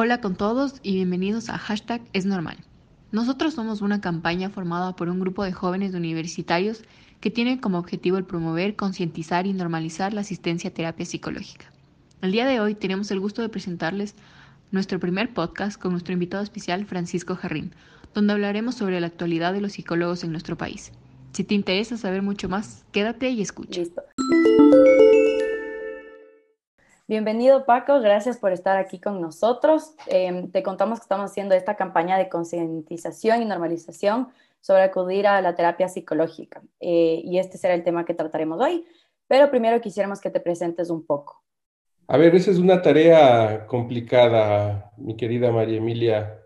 Hola con todos y bienvenidos a Hashtag Es Normal. Nosotros somos una campaña formada por un grupo de jóvenes universitarios que tiene como objetivo el promover, concientizar y normalizar la asistencia a terapia psicológica. El día de hoy tenemos el gusto de presentarles nuestro primer podcast con nuestro invitado especial Francisco Jarrín, donde hablaremos sobre la actualidad de los psicólogos en nuestro país. Si te interesa saber mucho más, quédate y escucha. Bienvenido Paco, gracias por estar aquí con nosotros. Em, te contamos que estamos haciendo esta campaña de concientización y normalización sobre acudir a la terapia psicológica eh, y este será el tema que trataremos hoy, pero primero quisiéramos que te presentes un poco. A ver, esa es una tarea complicada, mi querida María Emilia.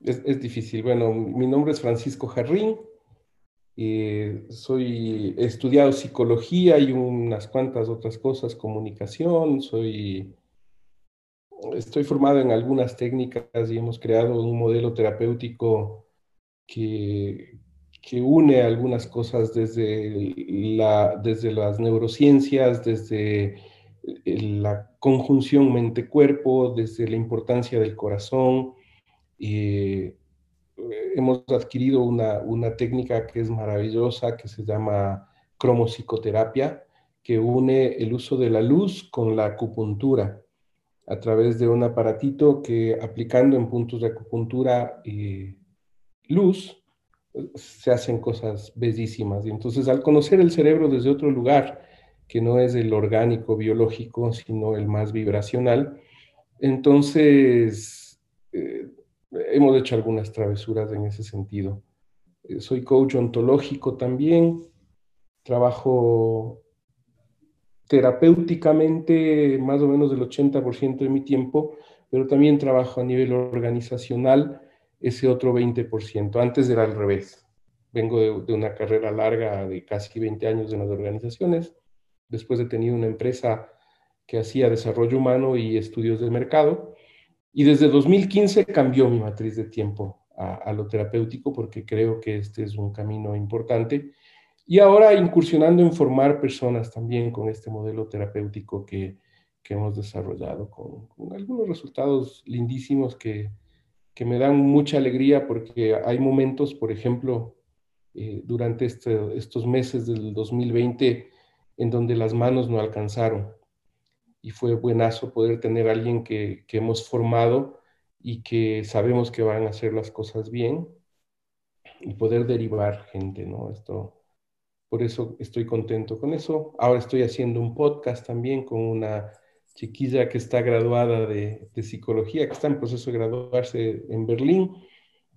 Es, es difícil. Bueno, mi nombre es Francisco Jarrín, eh, soy, he estudiado psicología y unas cuantas otras cosas, comunicación, soy, estoy formado en algunas técnicas y hemos creado un modelo terapéutico que, que une algunas cosas desde, la, desde las neurociencias, desde la conjunción mente-cuerpo, desde la importancia del corazón. Eh, hemos adquirido una, una, técnica que es maravillosa, que se llama cromopsicoterapia, que une el uso de la luz con la acupuntura a través de un aparatito que aplicando en puntos de acupuntura y luz, se hacen cosas bellísimas. Y entonces al conocer el cerebro desde otro lugar, que no es el orgánico biológico, sino el más vibracional, entonces eh, hemos hecho algunas travesuras en ese sentido. Eh, soy coach ontológico también, trabajo terapéuticamente más o menos del 80% de mi tiempo, pero también trabajo a nivel organizacional ese otro 20%. Antes era al revés. Vengo de, de, una carrera larga de casi 20 años en las organizaciones. Después he tenido una empresa que hacía desarrollo humano y estudios del mercado. Y desde 2015 cambió mi matriz de tiempo a, lo terapéutico porque creo que este es un camino importante. Y ahora incursionando en formar personas también con este modelo terapéutico que, que hemos desarrollado, con, algunos resultados lindísimos que, que, me dan mucha alegría porque hay momentos, por ejemplo, eh, durante este, estos meses del 2020 en donde las manos no alcanzaron y fue buenazo poder tener a alguien que, que, hemos formado y que sabemos que van a hacer las cosas bien y poder derivar gente, ¿no? Esto, por eso estoy contento con eso. Ahora estoy haciendo un podcast también con una chiquilla que está graduada de, de psicología, que está en proceso de graduarse en Berlín.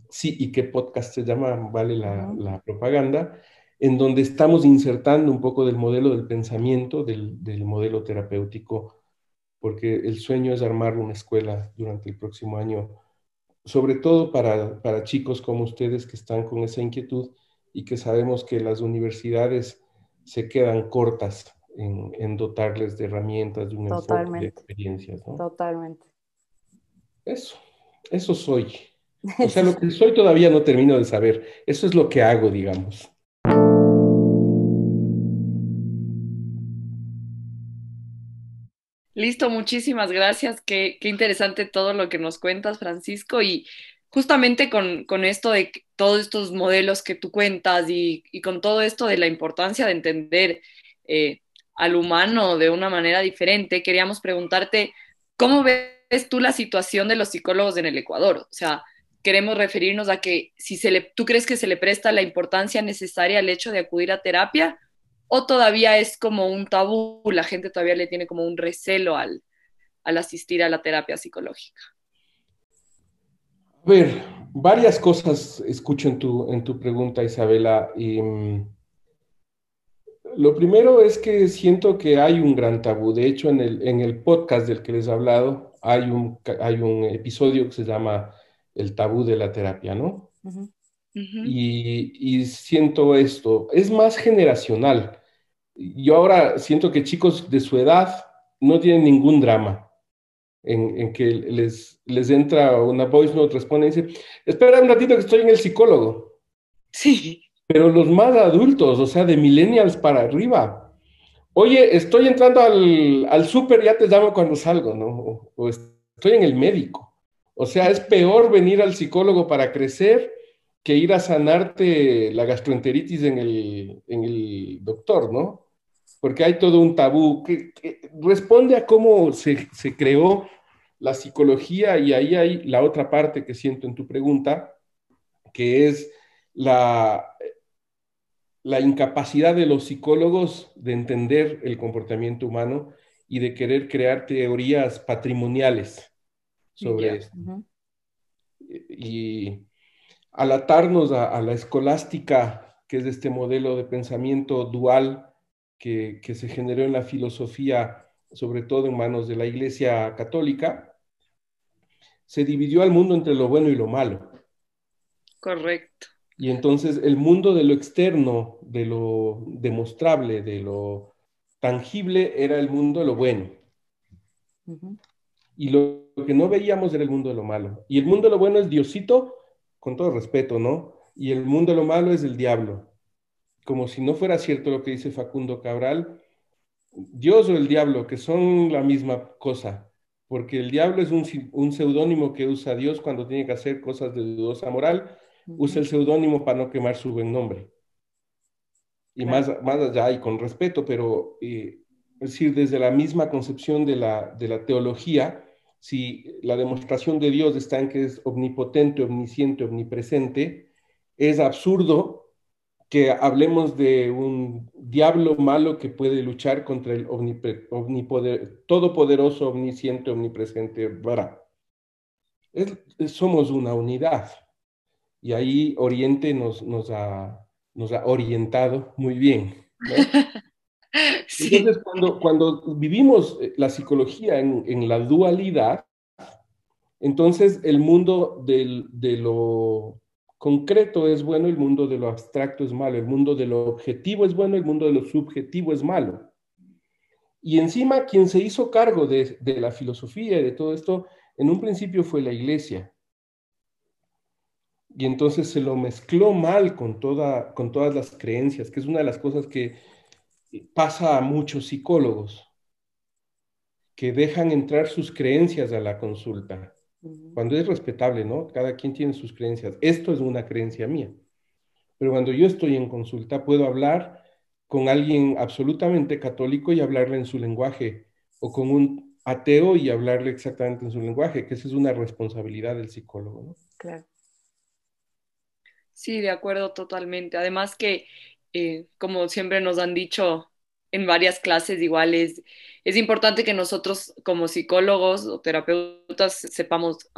Sí, y qué podcast se llama, vale la, la propaganda en donde estamos insertando un poco del modelo del pensamiento, del, del, modelo terapéutico, porque el sueño es armar una escuela durante el próximo año, sobre todo para, para chicos como ustedes que están con esa inquietud y que sabemos que las universidades se quedan cortas en, en dotarles de herramientas, de un enfoque, de experiencias. ¿no? Totalmente. Eso, eso soy. O sea, lo que soy todavía no termino de saber. Eso es lo que hago, digamos. Listo, muchísimas gracias. Qué, qué, interesante todo lo que nos cuentas, Francisco. Y justamente con, con esto de todos estos modelos que tú cuentas y, y, con todo esto de la importancia de entender eh, al humano de una manera diferente, queríamos preguntarte, ¿cómo ves tú la situación de los psicólogos en el Ecuador? O sea, queremos referirnos a que si se le, tú crees que se le presta la importancia necesaria al hecho de acudir a terapia o todavía es como un tabú, la gente todavía le tiene como un recelo al, al asistir a la terapia psicológica? A ver, varias cosas escucho en tu, en tu pregunta, Isabela. Y, mm, lo primero es que siento que hay un gran tabú. De hecho, en el, en el podcast del que les he hablado, hay un, hay un episodio que se llama El tabú de la terapia, ¿no? Uh -huh. Uh -huh. Y, y, siento esto. Es más generacional yo ahora siento que chicos de su edad no tienen ningún drama en, en que les, les entra una voice note, responde y dice, espera un ratito que estoy en el psicólogo. Sí. Pero los más adultos, o sea, de millennials para arriba, oye, estoy entrando al, al súper, ya te llamo cuando salgo, ¿no? O, o, estoy en el médico, O sea, es peor venir al psicólogo para crecer que ir a sanarte la gastroenteritis en el, en el doctor, ¿no? Porque hay todo un tabú que, responde a cómo se, se, creó la psicología y ahí hay la otra parte que siento en tu pregunta, que es la, la incapacidad de los psicólogos de entender el comportamiento humano y de querer crear teorías patrimoniales sobre esto. Y al atarnos a, la escolástica, que es este modelo de pensamiento dual que, se generó en la filosofía, sobre todo en manos de la Iglesia Católica, se dividió al mundo entre lo bueno y lo malo. Correcto. Y entonces el mundo de lo externo, de lo demostrable, de lo tangible, era el mundo de lo bueno. Y lo, lo, que no veíamos era el mundo de lo malo. Y el mundo de lo bueno es Diosito con todo respeto, ¿no? Y el mundo de lo malo es el diablo. Como si no fuera cierto lo que dice Facundo Cabral, Dios o el diablo, que son la misma cosa, porque el diablo es un, seudónimo que usa Dios cuando tiene que hacer cosas de dudosa moral, usa el seudónimo para no quemar su buen nombre. Y más, más allá, y con respeto, pero eh, es decir, desde la misma concepción de la, de la teología, si la demostración de Dios está en que es omnipotente, omnisciente, omnipresente, es absurdo que hablemos de un diablo malo que puede luchar contra el omnipoder, todopoderoso, omnisciente, omnipresente. somos una unidad. Y ahí Oriente nos, ha orientado muy bien. Entonces, cuando, cuando, vivimos eh, la psicología en, en, la dualidad, entonces el mundo del, de lo concreto es bueno, el mundo de lo abstracto es malo, el mundo de lo objetivo es bueno, el mundo de lo subjetivo es malo. Y encima quien se hizo cargo de, de la filosofía y de todo esto, en un principio fue la iglesia. Y entonces se lo mezcló mal con, toda, con todas las creencias, que es una de las cosas que pasa a muchos psicólogos que dejan entrar sus creencias a la consulta, cuando es respetable, ¿no? Cada quien tiene sus creencias. Esto es una creencia mía. Pero cuando yo estoy en consulta, puedo hablar con alguien absolutamente católico y hablarle en su lenguaje, o con un ateo y hablarle exactamente en su lenguaje, que esa es una responsabilidad del psicólogo, ¿no? Claro. Sí, de acuerdo totalmente. Además que eh, como siempre nos han dicho en varias clases, igual es, importante que nosotros como psicólogos o terapeutas sepamos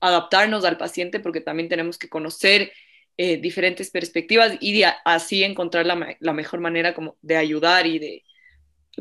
adaptarnos al paciente porque también tenemos que conocer eh, diferentes perspectivas y así encontrar la, mejor manera como de ayudar y de,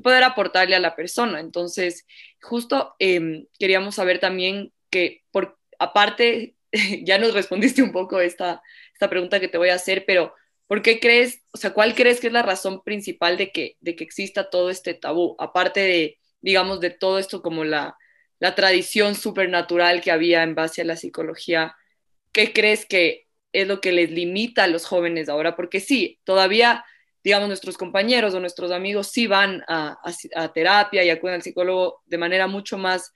poder aportarle a la persona. Entonces, justo em, queríamos saber también que, por, aparte, ya nos respondiste un poco esta, esta pregunta que te voy a hacer, pero ¿Por qué crees, o sea, cuál crees que es la razón principal de que, de que exista todo este tabú? Aparte de, digamos, de todo esto como la, la tradición supernatural que había en base a la psicología, ¿qué crees que es lo que les limita a los jóvenes ahora? Porque sí, todavía, digamos, nuestros compañeros o nuestros amigos sí van a, a, terapia y acuden al psicólogo de manera mucho más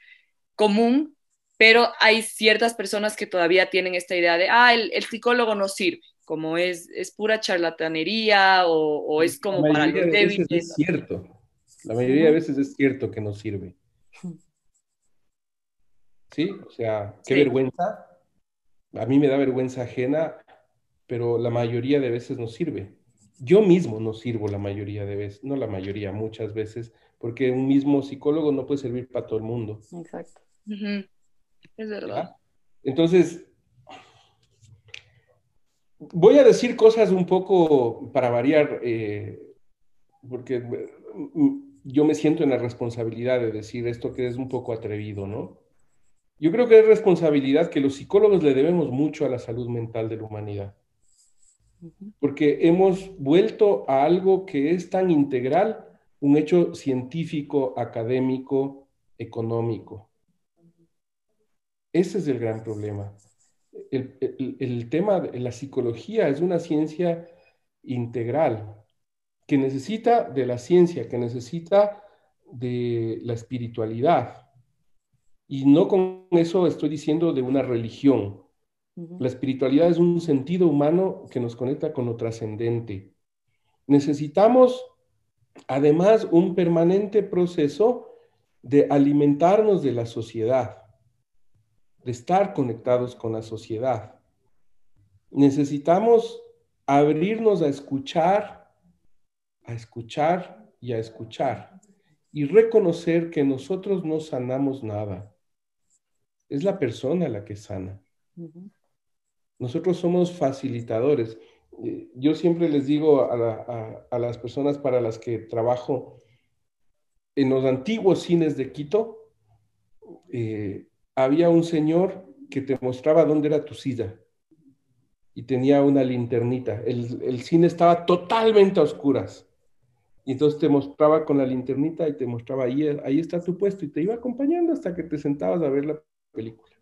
común, pero hay ciertas personas que todavía tienen esta idea de, ah, el, el psicólogo no sirve como es, es pura charlatanería o, es como para los débiles. Es cierto, la mayoría de veces es cierto que no sirve. Sí, o sea, qué vergüenza. A mí me da vergüenza ajena, pero la mayoría de veces no sirve. Yo mismo no sirvo la mayoría de veces, no la mayoría, muchas veces, porque un mismo psicólogo no puede servir para todo el mundo. Exacto. Es verdad. Entonces, voy a decir cosas un poco para variar, eh, porque mm, yo me siento en la responsabilidad de decir esto que es un poco atrevido, ¿no? Yo creo que es responsabilidad que los psicólogos le debemos mucho a la salud mental de la humanidad, porque hemos vuelto a algo que es tan integral, un hecho científico, académico, económico. Ese es el gran problema el, tema de la psicología es una ciencia integral que necesita de la ciencia, que necesita de la espiritualidad. Y no con eso estoy diciendo de una religión. La espiritualidad es un sentido humano que nos conecta con lo trascendente. Necesitamos, además, un permanente proceso de alimentarnos de la sociedad, de estar conectados con la sociedad. Necesitamos abrirnos a escuchar, a escuchar y a escuchar y reconocer que nosotros no sanamos nada. Es la persona la que sana. Nosotros somos facilitadores. Eh, yo siempre les digo a, las personas para las que trabajo en los antiguos cines de Quito, eh, había un señor que te mostraba dónde era tu silla y tenía una linternita. El, cine estaba totalmente a oscuras. Y entonces te mostraba con la linternita y te mostraba ahí, ahí está tu puesto y te iba acompañando hasta que te sentabas a ver la película.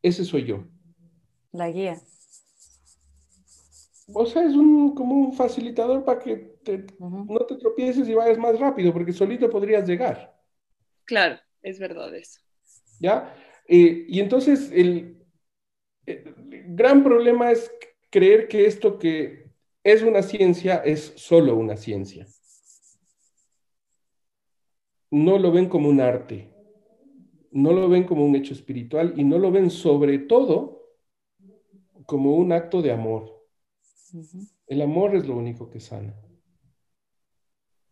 Ese soy yo. La guía. O sea, es un, como un facilitador para que no te tropieces y vayas más rápido, porque solito podrías llegar. Claro, es verdad eso. ¿Ya? Eh, y entonces el, gran problema es creer que esto que es una ciencia es solo una ciencia. No lo ven como un arte, no lo ven como un hecho espiritual y no lo ven sobre todo como un acto de amor. El amor es lo único que sana.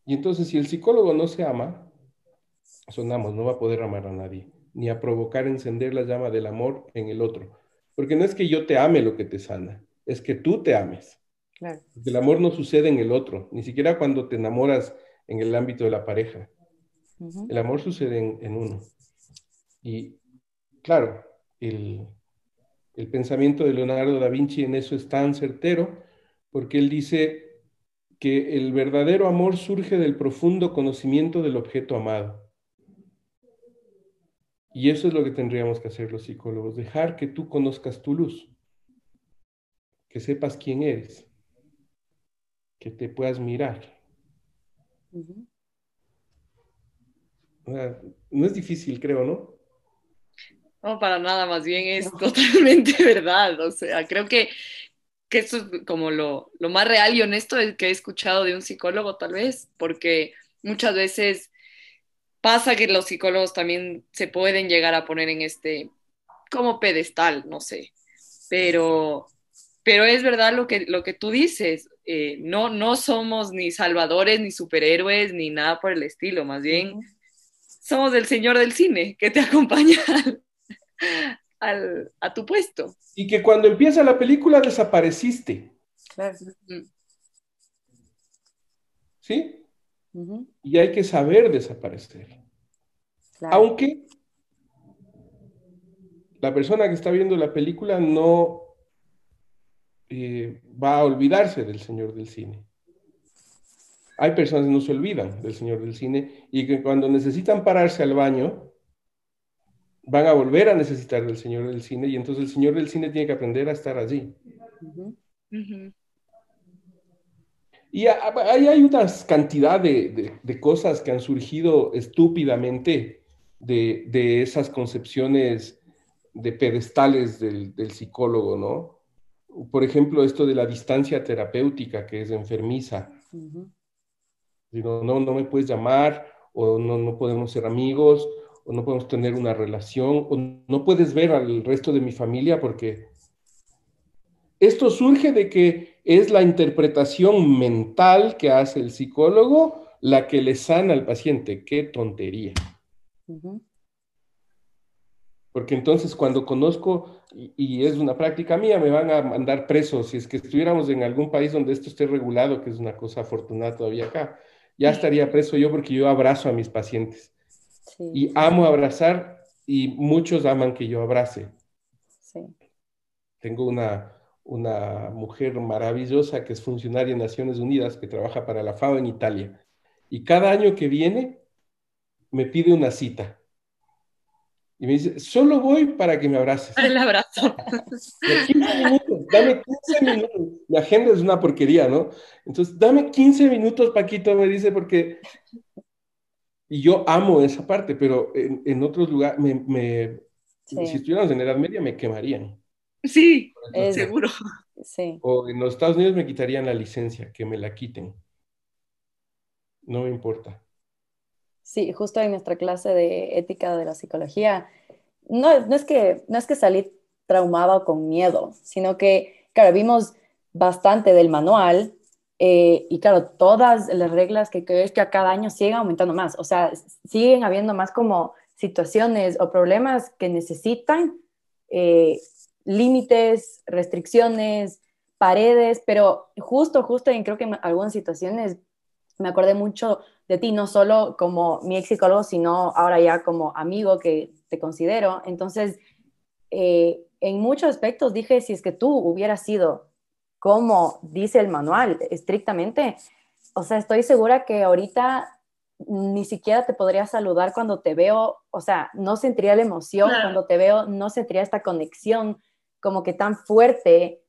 Y entonces si el psicólogo no se ama, sonamos, no va a poder amar a nadie, ni a provocar encender la llama del amor en el otro. Porque no es que yo te ame lo que te sana, es que tú te ames. El amor no sucede en el otro, ni siquiera cuando te enamoras en el ámbito de la pareja. El amor sucede en, uno. Y claro, el, el pensamiento de Leonardo da Vinci en eso es tan certero, porque él dice que el verdadero amor surge del profundo conocimiento del objeto amado. Y eso es lo que tendríamos que hacer los psicólogos, dejar que tú conozcas tu luz, que sepas quién eres, que te puedas mirar. no es difícil, creo, ¿no? No, para nada, más bien es totalmente verdad. O sea, creo que, que eso es como lo, lo más real y honesto que he escuchado de un psicólogo, tal vez, porque muchas veces pasa que los psicólogos también se pueden llegar a poner en este como pedestal, no sé, pero, pero es verdad lo que, lo que tú dices, eh, no, no somos ni salvadores, ni superhéroes, ni nada por el estilo, más bien somos el señor del cine que te acompaña a tu puesto. Y que cuando empieza la película desapareciste. ¿Sí? Y hay que saber desaparecer. Aunque la persona que está viendo la película no eh, va a olvidarse del Señor del Cine. Hay personas que no se olvidan del Señor del Cine y que cuando necesitan pararse al baño, van a volver a necesitar del Señor del Cine y entonces el Señor del Cine tiene que aprender a estar allí. Y ahí hay una cantidad de, cosas que han surgido estúpidamente de, esas concepciones de pedestales del, psicólogo, ¿no? Por ejemplo, esto de la distancia terapéutica, que es enfermiza. no, no me puedes llamar, o no, no podemos ser amigos, o no podemos tener una relación, o no puedes ver al resto de mi familia porque esto surge de que es la interpretación mental que hace el psicólogo la que le sana al paciente. ¡Qué tontería! Porque entonces cuando conozco, y, es una práctica mía, me van a mandar presos. Si es que estuviéramos en algún país donde esto esté regulado, que es una cosa afortunada todavía acá, ya estaría preso yo porque yo abrazo a mis pacientes. Y amo abrazar y muchos aman que yo abrace. Tengo una, una mujer maravillosa que es funcionaria en Naciones Unidas, que trabaja para la FAO en Italia. Y cada año que viene me pide una cita. Y me dice, solo voy para que me abraces. El abrazo. 15 minutos, dame 15 minutos. Mi agenda es una porquería, ¿no? Entonces, dame 15 minutos, Paquito, me dice, porque Y yo amo esa parte, pero en, otros lugares, me, si estuviéramos en Edad Media, me quemarían. Sí, seguro. Sí. O en los Estados Unidos me quitarían la licencia, que me la quiten. No me importa. Sí, justo en nuestra clase de ética de la psicología, no, no, es, que, no es que salí traumado con miedo, sino que, claro, vimos bastante del manual eh, y claro, todas las reglas que es que a cada año siguen aumentando más, o sea, siguen habiendo más como situaciones o problemas que necesitan eh, límites, restricciones, paredes, pero justo, justo, y creo que en algunas situaciones me acordé mucho de ti, no solo como mi ex psicólogo, sino ahora ya como amigo que te considero. Entonces, eh, en muchos aspectos dije, si es que tú hubieras sido como dice el manual estrictamente, o sea, estoy segura que ahorita ni siquiera te podría saludar cuando te veo, o sea, no sentiría la emoción cuando te veo, no sentiría esta conexión como que tan fuerte,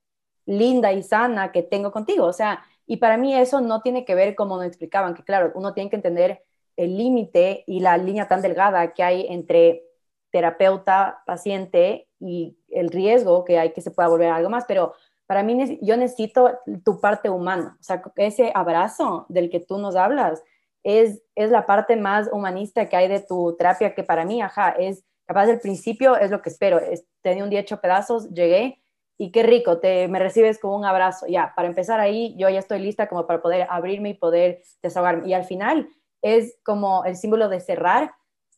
linda y sana que tengo contigo, o sea, y para mí eso no tiene que ver como nos explicaban, que claro, uno tiene que entender el límite y la línea tan delgada que hay entre terapeuta, paciente y el riesgo que hay que se pueda volver algo más, pero para mí yo necesito tu parte humana, o sea, ese abrazo del que tú nos hablas es, es la parte más humanista que hay de tu terapia, que para mí, ajá, es capaz del principio, es lo que espero, es, tenía un día hecho pedazos, llegué y qué rico, te, me recibes con un abrazo. Ya, para empezar ahí, yo ya estoy lista como para poder abrirme y poder desahogarme. Y al final es como el símbolo de cerrar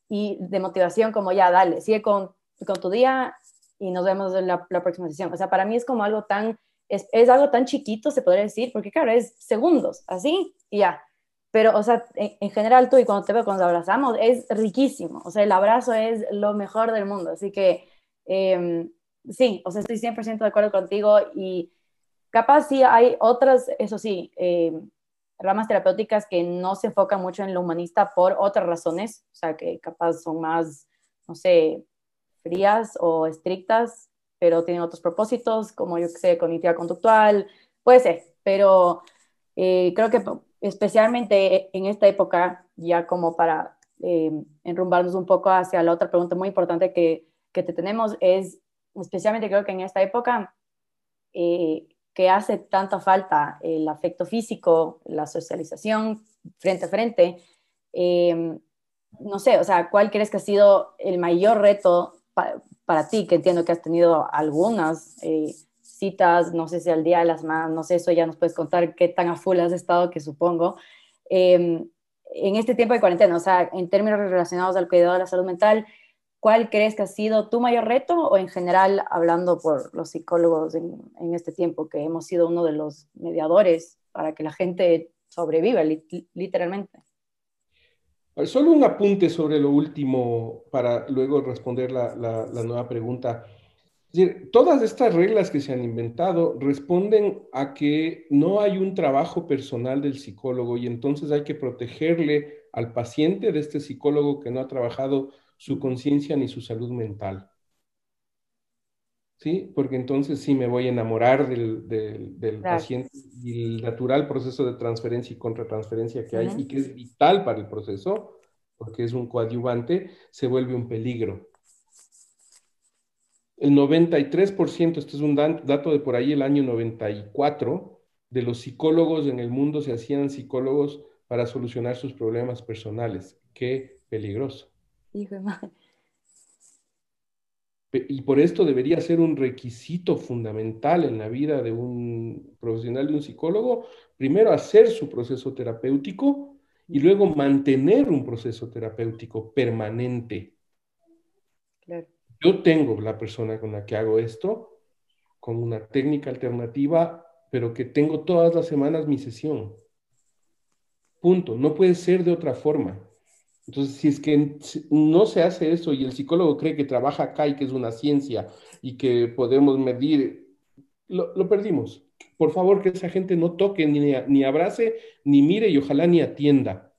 y de motivación, como ya, dale, sigue con, con tu día y nos vemos en la, próxima sesión. O sea, para mí es como algo tan, es, es, algo tan chiquito, se podría decir, porque claro, es segundos, así y ya. Pero, o sea, en, general tú y cuando te veo, cuando nos abrazamos, es riquísimo. O sea, el abrazo es lo mejor del mundo. Así que, eh, sí, o sea, estoy 100% de acuerdo contigo y capaz sí hay otras, eso sí, eh, ramas terapéuticas que no se enfocan mucho en lo humanista por otras razones, o sea, que capaz son más, no sé, frías o estrictas, pero tienen otros propósitos, como yo que sé, cognitiva conductual, puede ser, pero eh, creo que especialmente en esta época, ya como para eh, enrumbarnos un poco hacia la otra pregunta muy importante que, que te tenemos, es especialmente creo que en esta época, eh, que hace tanta falta el afecto físico, la socialización frente a frente. Em, no sé, o sea, ¿cuál crees que ha sido el mayor reto para ti? Que entiendo que has tenido algunas eh, citas, no sé si al día de las más, no sé, eso ya nos puedes contar qué tan a full has estado, que supongo. Em, en este tiempo de cuarentena, o sea, en términos relacionados al cuidado de la salud mental, ¿Cuál crees que ha sido tu mayor reto o en general hablando por los psicólogos en, este tiempo que hemos sido uno de los mediadores para que la gente sobreviva literalmente? Solo un apunte sobre lo último para luego responder la, nueva pregunta. todas estas reglas que se han inventado responden a que no hay un trabajo personal del psicólogo y entonces hay que protegerle al paciente de este psicólogo que no ha trabajado su conciencia ni su salud mental. ¿Sí? Porque entonces sí me voy a enamorar del, del, paciente y el natural proceso de transferencia y contratransferencia que hay y que es vital para el proceso, porque es un coadyuvante, se vuelve un peligro. El 93%, este es un dato de por ahí el año 94, de los psicólogos en el mundo se hacían psicólogos para solucionar sus problemas personales. Qué peligroso. Y por esto debería ser un requisito fundamental en la vida de un profesional de un psicólogo, primero hacer su proceso terapéutico y luego mantener un proceso terapéutico permanente. Yo tengo la persona con la que hago esto, con una técnica alternativa, pero que tengo todas las semanas mi sesión. Punto. No puede ser de otra forma. Entonces, si es que no se hace eso y el psicólogo cree que trabaja acá y que es una ciencia y que podemos medir, lo, perdimos. Por favor, que esa gente no toque, ni, ni abrace, ni mire y ojalá ni atienda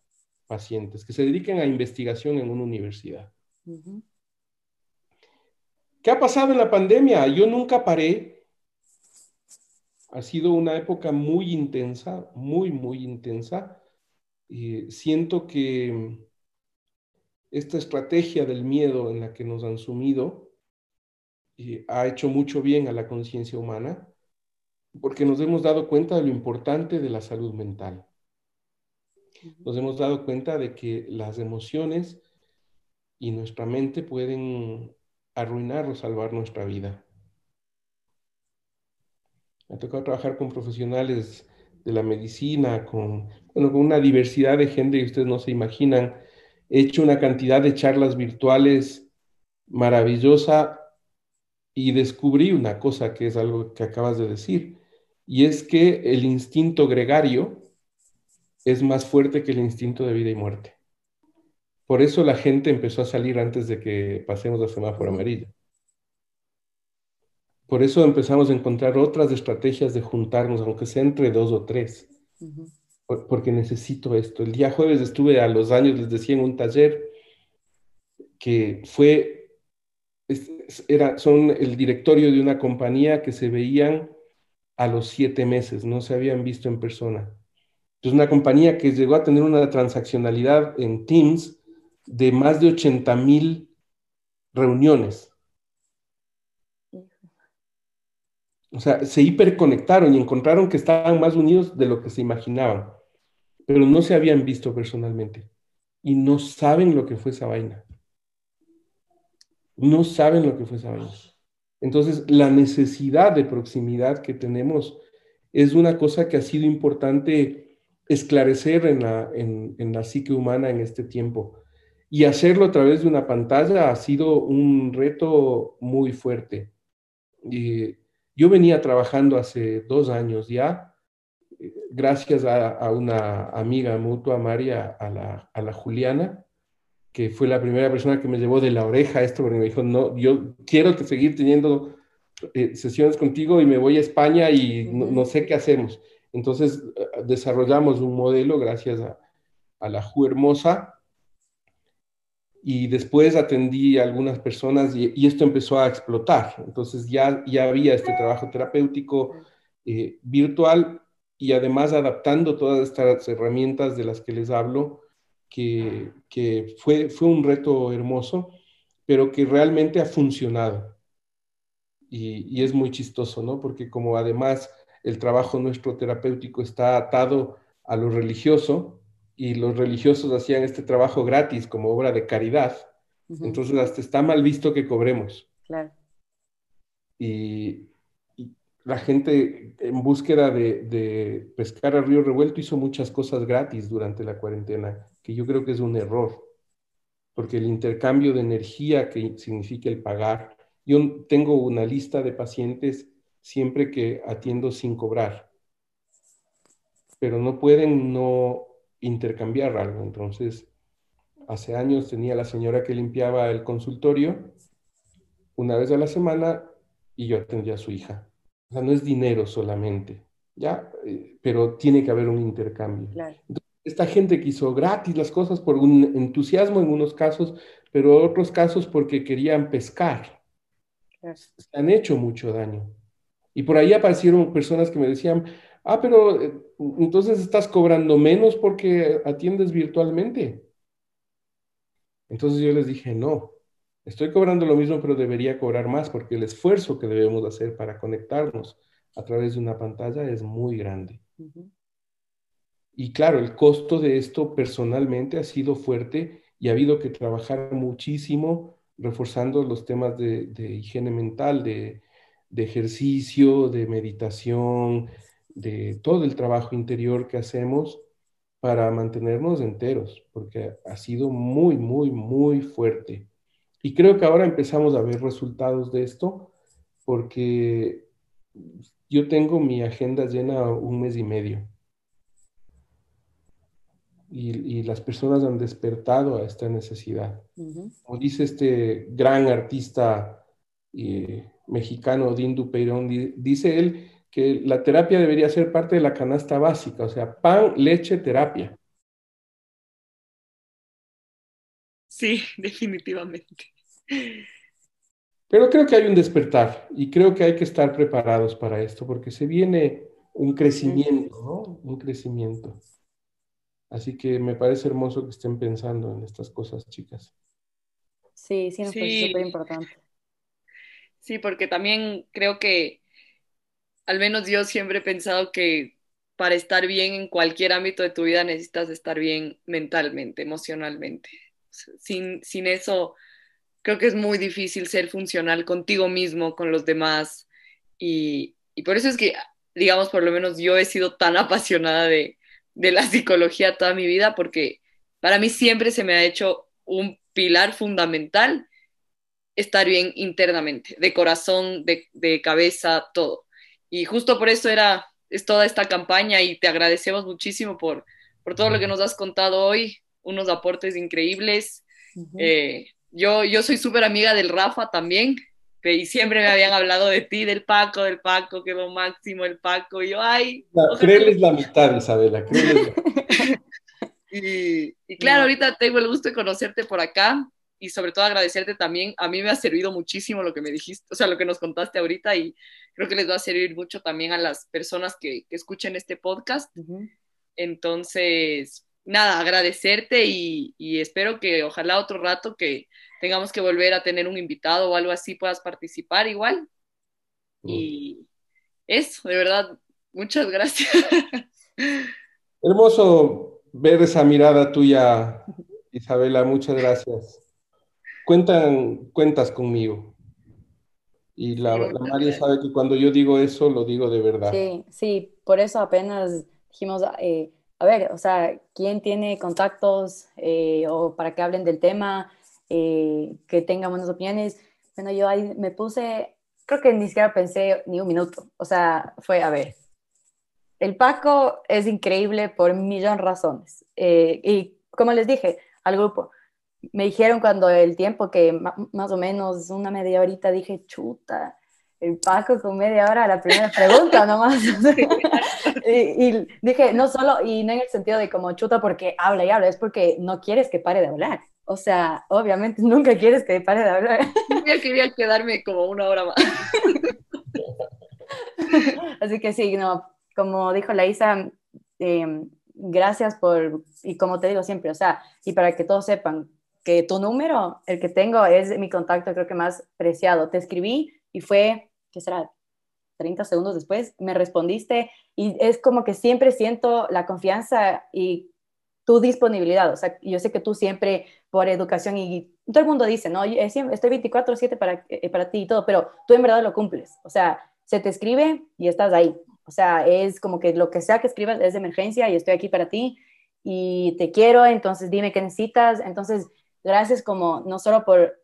pacientes, que se dediquen a investigación en una universidad. ¿Qué ha pasado en la pandemia? Yo nunca paré. Ha sido una época muy intensa, muy, muy intensa. Eh, siento que esta estrategia del miedo en la que nos han sumido ha hecho mucho bien a la conciencia humana porque nos hemos dado cuenta de lo importante de la salud mental. Nos hemos dado cuenta de que las emociones y nuestra mente pueden arruinar o salvar nuestra vida. Me ha tocado trabajar con profesionales de la medicina, con, con una diversidad de gente que ustedes no se imaginan. He hecho una cantidad de charlas virtuales maravillosa y descubrí una cosa que es algo que acabas de decir, y es que el instinto gregario es más fuerte que el instinto de vida y muerte. Por eso la gente empezó a salir antes de que pasemos a semáforo amarillo. Por eso empezamos a encontrar otras estrategias de juntarnos, aunque sea entre dos o tres, porque necesito esto. El día jueves estuve a los años, les decía, en un taller que fue, era, son el directorio de una compañía que se veían a los siete meses, no se habían visto en persona. Es una compañía que llegó a tener una transaccionalidad en Teams de más de 80 mil reuniones. O sea, se hiperconectaron y encontraron que estaban más unidos de lo que se imaginaban, pero no se habían visto personalmente y no saben lo que fue esa vaina. No saben lo que fue esa vaina. Entonces, la necesidad de proximidad que tenemos es una cosa que ha sido importante esclarecer en la, en, la psique humana en este tiempo. Y hacerlo a través de una pantalla ha sido un reto muy fuerte. yo venía trabajando hace dos años ya, gracias a, una amiga mutua, María, a la, a la Juliana, que fue la primera persona que me llevó de la oreja esto, porque me dijo, no, yo quiero seguir teniendo eh, sesiones contigo y me voy a España y no, sé qué hacemos. Entonces eh, desarrollamos un modelo gracias a, a la Ju Hermosa y después atendí a algunas personas y, esto empezó a explotar. Entonces ya, ya había este trabajo terapéutico eh, virtual y además adaptando todas estas herramientas de las que les hablo que, fue, fue un reto hermoso, pero que realmente ha funcionado. Y, es muy chistoso, ¿no? Porque como además el trabajo nuestro terapéutico está atado a lo religioso y los religiosos hacían este trabajo gratis como obra de caridad, entonces hasta está mal visto que cobremos. Claro. Y, la gente en búsqueda de, pescar al río revuelto hizo muchas cosas gratis durante la cuarentena, que yo creo que es un error, porque el intercambio de energía que significa el pagar, yo tengo una lista de pacientes siempre que atiendo sin cobrar, pero no pueden no intercambiar algo. Entonces, hace años tenía la señora que limpiaba el consultorio una vez a la semana y yo atendía a su hija o sea, no es dinero solamente, ¿ya? Eh, pero tiene que haber un intercambio. esta gente quiso gratis las cosas por un entusiasmo en unos casos, pero en otros casos porque querían pescar. Se han hecho mucho daño. Y por ahí aparecieron personas que me decían, ah, pero eh, entonces estás cobrando menos porque atiendes virtualmente. Entonces yo les dije, no, Estoy cobrando lo mismo, pero debería cobrar más porque el esfuerzo que debemos hacer para conectarnos a través de una pantalla es muy grande. Y claro, el costo de esto personalmente ha sido fuerte y ha habido que trabajar muchísimo reforzando los temas de, higiene mental, de, de, ejercicio, de meditación, de todo el trabajo interior que hacemos para mantenernos enteros, porque ha sido muy, muy, muy fuerte. Y creo que ahora empezamos a ver resultados de esto porque yo tengo mi agenda llena un mes y medio. Y, las personas han despertado a esta necesidad. Como dice este gran artista eh, mexicano, Dindu Peirón, dice él que la terapia debería ser parte de la canasta básica, o sea, pan, leche, terapia. Sí, definitivamente. Pero creo que hay un despertar y creo que hay que estar preparados para esto porque se viene un crecimiento, ¿no? Un crecimiento. Así que me parece hermoso que estén pensando en estas cosas, chicas. Sí, sí, nos parece súper importante. Sí, porque también creo que, al menos yo siempre he pensado que para estar bien en cualquier ámbito de tu vida necesitas estar bien mentalmente, emocionalmente. Sin, sin eso, creo que es muy difícil ser funcional contigo mismo, con los demás. Y, y por eso es que, digamos, por lo menos yo he sido tan apasionada de, de la psicología toda mi vida, porque para mí siempre se me ha hecho un pilar fundamental estar bien internamente, de corazón, de, de cabeza, todo. Y justo por eso era es toda esta campaña y te agradecemos muchísimo por, por todo lo que nos has contado hoy, unos aportes increíbles. Eh, yo, yo soy súper amiga del Rafa también, y siempre me habían hablado de ti, del Paco, del Paco, que lo máximo el Paco, y yo, ay. créeles la mitad, Isabela, créeles. y, y claro, ahorita tengo el gusto de conocerte por acá y sobre todo agradecerte también. A mí me ha servido muchísimo lo que me dijiste, o sea, lo que nos contaste ahorita y creo que les va a servir mucho también a las personas que, que escuchen este podcast. Entonces, nada, agradecerte y, y, espero que ojalá otro rato que tengamos que volver a tener un invitado o algo así puedas participar igual. Y eso, de verdad, muchas gracias. Hermoso ver esa mirada tuya, Isabela, muchas gracias cuentan, cuentas conmigo. Y la, la María sabe que cuando yo digo eso, lo digo de verdad. Sí, sí, por eso apenas dijimos, eh, a ver, o sea, ¿quién tiene contactos eh, o para que hablen del tema, eh, que tengan buenas opiniones? Bueno, yo ahí me puse, creo que ni siquiera pensé ni un minuto, o sea, fue, a ver, el Paco es increíble por un millón razones. y como les dije al grupo, me dijeron cuando el tiempo que más o menos una media horita dije, chuta, el Paco con media hora la primera pregunta nomás. y, y, dije, no solo, y no en el sentido de como chuta porque habla y habla, es porque no quieres que pare de hablar. O sea, obviamente nunca quieres que pare de hablar. Yo quería quedarme como una hora más. Así que sí, no, como dijo la Isa, eh, gracias por, y como te digo siempre, o sea, y para que todos sepan, que tu número, el que tengo, es mi contacto creo que más preciado. Te escribí y fue, ¿qué será? 30 segundos después, me respondiste y es como que siempre siento la confianza y tu disponibilidad. O sea, yo sé que tú siempre por educación y todo el mundo dice, no, estoy 24/7 para, eh, para ti y todo, pero tú en verdad lo cumples. O sea, se te escribe y estás ahí. O sea, es como que lo que sea que escribas es de emergencia y estoy aquí para ti y te quiero, entonces dime qué necesitas. Entonces, gracias como no solo por,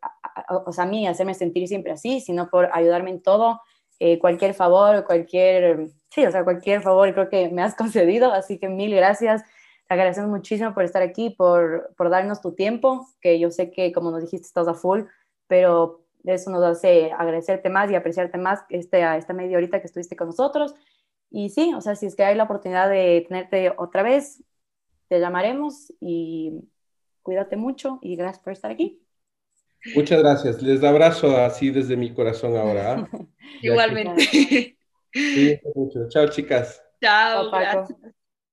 o sea, a mí hacerme sentir siempre así, sino por ayudarme en todo, eh, cualquier favor, cualquier, sí, o sea, cualquier favor creo que me has concedido, así que mil gracias. Te agradecemos muchísimo por estar aquí, por, por darnos tu tiempo, que yo sé que como nos dijiste estás a full, pero eso nos hace agradecerte más y apreciarte más este, a esta media horita que estuviste con nosotros. Y sí, o sea, si es que hay la oportunidad de tenerte otra vez, te llamaremos y Cuídate mucho y gracias por estar aquí. Muchas gracias. Les abrazo así desde mi corazón ahora. ¿ah? Igualmente. Sí, mucho. Chao, chicas. Chao, gracias.